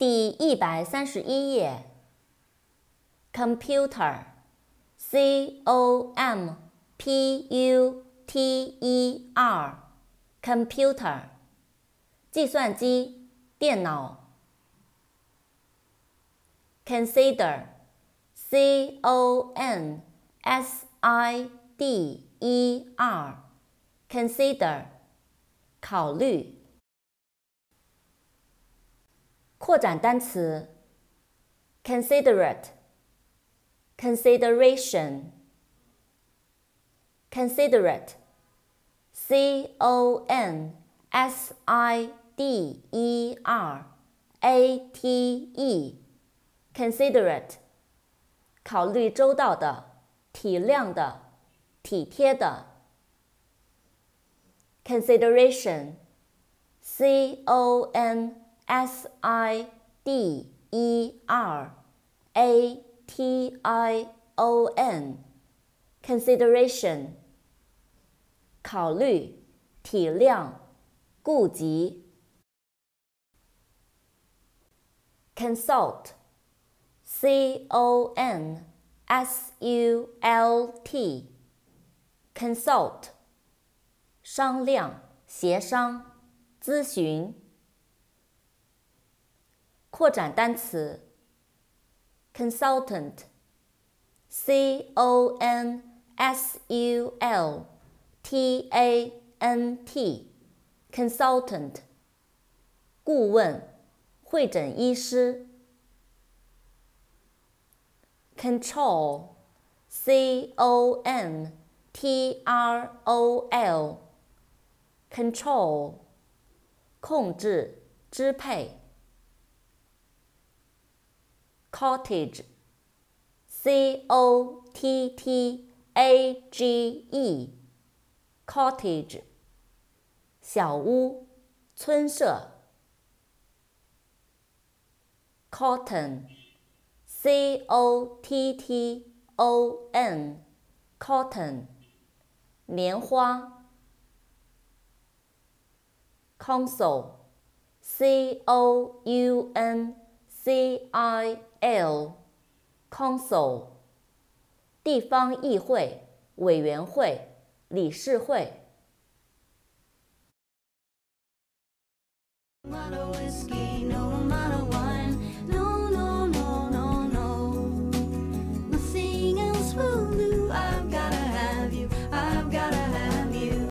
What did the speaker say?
第一百三十一页。computer，c o m p u t e r，computer，计算机、电脑。consider，c o n s i d e r，consider，考虑。扩展单词：considerate，consideration。considerate, c o n s i d e r a t e, considerate，考虑周到的，体谅的，体贴的。consideration, c o n s i d e r a t i o n, consideration。考虑、体谅、顾及。consult，c o n s u l t，consult，商量、协商、咨询。 扩展单词：consultant，c o n s u l。T A N T，consultant，顾问，会诊医师。Control，C O N T R O L，control，控制，支配。Cottage，C O T T A G E。cottage，小屋，村舍。cotton，c o t t o n，cotton，棉花。council，c o u n c i L Council 地方议会、委员会、理事会。